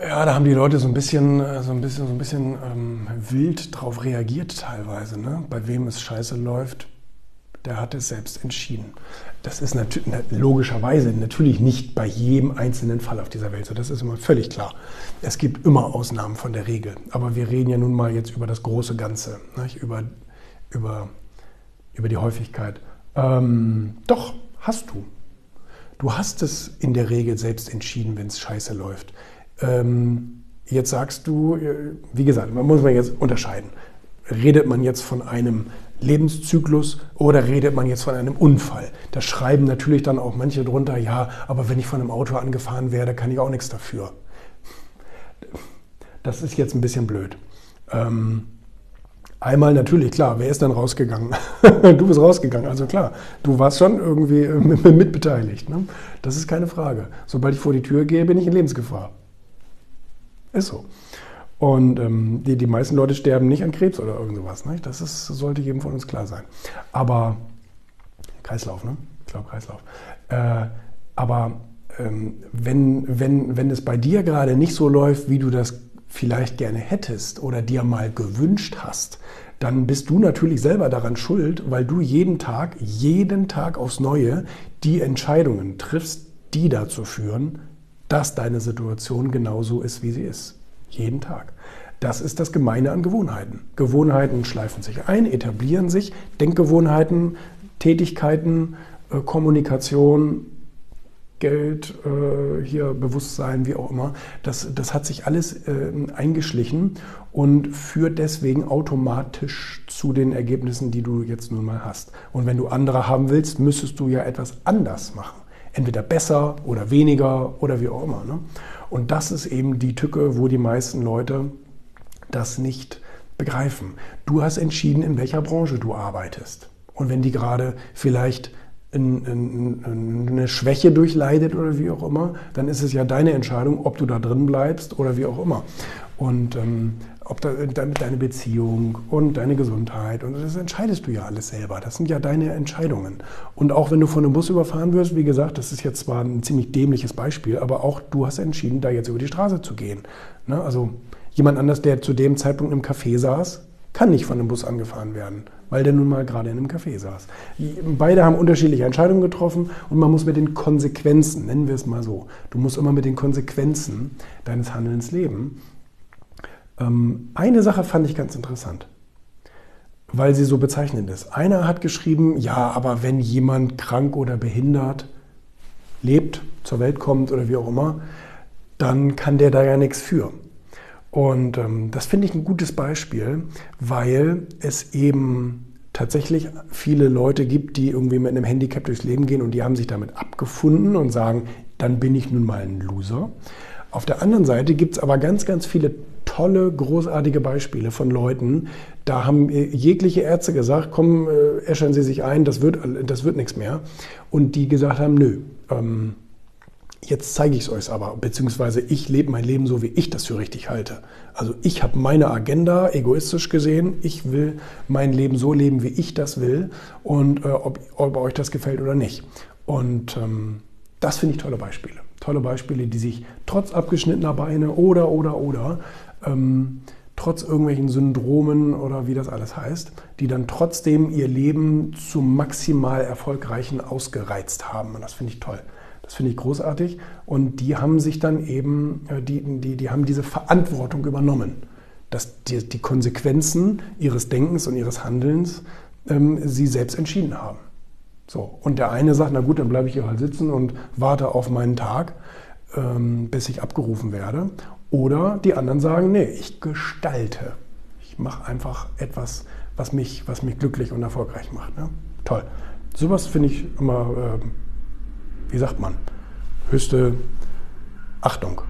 Ja, da haben die Leute so ein bisschen, äh, so ein bisschen, so ein bisschen ähm, wild drauf reagiert teilweise. Ne? Bei wem es scheiße läuft, der hat es selbst entschieden. Das ist nat logischerweise natürlich nicht bei jedem einzelnen Fall auf dieser Welt so. Das ist immer völlig klar. Es gibt immer Ausnahmen von der Regel. Aber wir reden ja nun mal jetzt über das große Ganze, nicht? Über, über, über die Häufigkeit. Ähm, doch, hast du. Du hast es in der Regel selbst entschieden, wenn es scheiße läuft. Ähm, jetzt sagst du, äh, wie gesagt, man muss man jetzt unterscheiden. Redet man jetzt von einem Lebenszyklus oder redet man jetzt von einem Unfall? Da schreiben natürlich dann auch manche drunter, ja, aber wenn ich von einem Auto angefahren werde, kann ich auch nichts dafür. Das ist jetzt ein bisschen blöd. Ähm, einmal natürlich, klar, wer ist dann rausgegangen? du bist rausgegangen, also klar, du warst schon irgendwie mitbeteiligt. Ne? Das ist keine Frage. Sobald ich vor die Tür gehe, bin ich in Lebensgefahr. Ist so. Und ähm, die, die meisten Leute sterben nicht an Krebs oder irgend sowas. Ne? Das ist, sollte jedem von uns klar sein. Aber Kreislauf, ne? Ich glaube Kreislauf. Äh, aber ähm, wenn, wenn, wenn es bei dir gerade nicht so läuft, wie du das vielleicht gerne hättest oder dir mal gewünscht hast, dann bist du natürlich selber daran schuld, weil du jeden Tag, jeden Tag aufs Neue die Entscheidungen triffst, die dazu führen, dass deine Situation genauso ist, wie sie ist. Jeden Tag. Das ist das Gemeine an Gewohnheiten. Gewohnheiten schleifen sich ein, etablieren sich, Denkgewohnheiten, Tätigkeiten, äh, Kommunikation, Geld, äh, hier Bewusstsein, wie auch immer. Das, das hat sich alles äh, eingeschlichen und führt deswegen automatisch zu den Ergebnissen, die du jetzt nun mal hast. Und wenn du andere haben willst, müsstest du ja etwas anders machen entweder besser oder weniger oder wie auch immer. Ne? Und das ist eben die Tücke, wo die meisten Leute das nicht begreifen. Du hast entschieden, in welcher Branche du arbeitest. Und wenn die gerade vielleicht eine Schwäche durchleidet oder wie auch immer, dann ist es ja deine Entscheidung, ob du da drin bleibst oder wie auch immer. Und ähm, ob da, deine Beziehung und deine Gesundheit und das entscheidest du ja alles selber. Das sind ja deine Entscheidungen. Und auch wenn du von einem Bus überfahren wirst, wie gesagt, das ist jetzt zwar ein ziemlich dämliches Beispiel, aber auch du hast entschieden, da jetzt über die Straße zu gehen. Ne? Also jemand anders, der zu dem Zeitpunkt im Café saß, kann nicht von einem Bus angefahren werden, weil der nun mal gerade in einem Café saß. Beide haben unterschiedliche Entscheidungen getroffen und man muss mit den Konsequenzen, nennen wir es mal so, du musst immer mit den Konsequenzen deines Handelns leben. Ähm, eine Sache fand ich ganz interessant, weil sie so bezeichnend ist. Einer hat geschrieben, ja, aber wenn jemand krank oder behindert lebt, zur Welt kommt oder wie auch immer, dann kann der da ja nichts für. Und ähm, das finde ich ein gutes Beispiel, weil es eben tatsächlich viele Leute gibt, die irgendwie mit einem Handicap durchs Leben gehen und die haben sich damit abgefunden und sagen, dann bin ich nun mal ein Loser. Auf der anderen Seite gibt es aber ganz, ganz viele tolle, großartige Beispiele von Leuten. Da haben äh, jegliche Ärzte gesagt, komm, äh, äschern Sie sich ein, das wird, das wird nichts mehr. Und die gesagt haben, nö, ähm, jetzt zeige ich es euch aber, beziehungsweise ich lebe mein Leben so, wie ich das für richtig halte. Also ich habe meine Agenda, egoistisch gesehen, ich will mein Leben so leben, wie ich das will und äh, ob, ob euch das gefällt oder nicht. Und ähm, das finde ich tolle Beispiele. Tolle Beispiele, die sich trotz abgeschnittener Beine oder, oder, oder, ähm, trotz irgendwelchen Syndromen oder wie das alles heißt, die dann trotzdem ihr Leben zum maximal erfolgreichen ausgereizt haben. Und das finde ich toll. Das finde ich großartig. Und die haben sich dann eben, äh, die, die, die haben diese Verantwortung übernommen, dass die, die Konsequenzen ihres Denkens und ihres Handelns ähm, sie selbst entschieden haben. So, und der eine sagt, na gut, dann bleibe ich hier halt sitzen und warte auf meinen Tag, ähm, bis ich abgerufen werde. Oder die anderen sagen, nee, ich gestalte. Ich mache einfach etwas, was mich, was mich glücklich und erfolgreich macht. Ne? Toll. Sowas finde ich immer, äh, wie sagt man, höchste Achtung.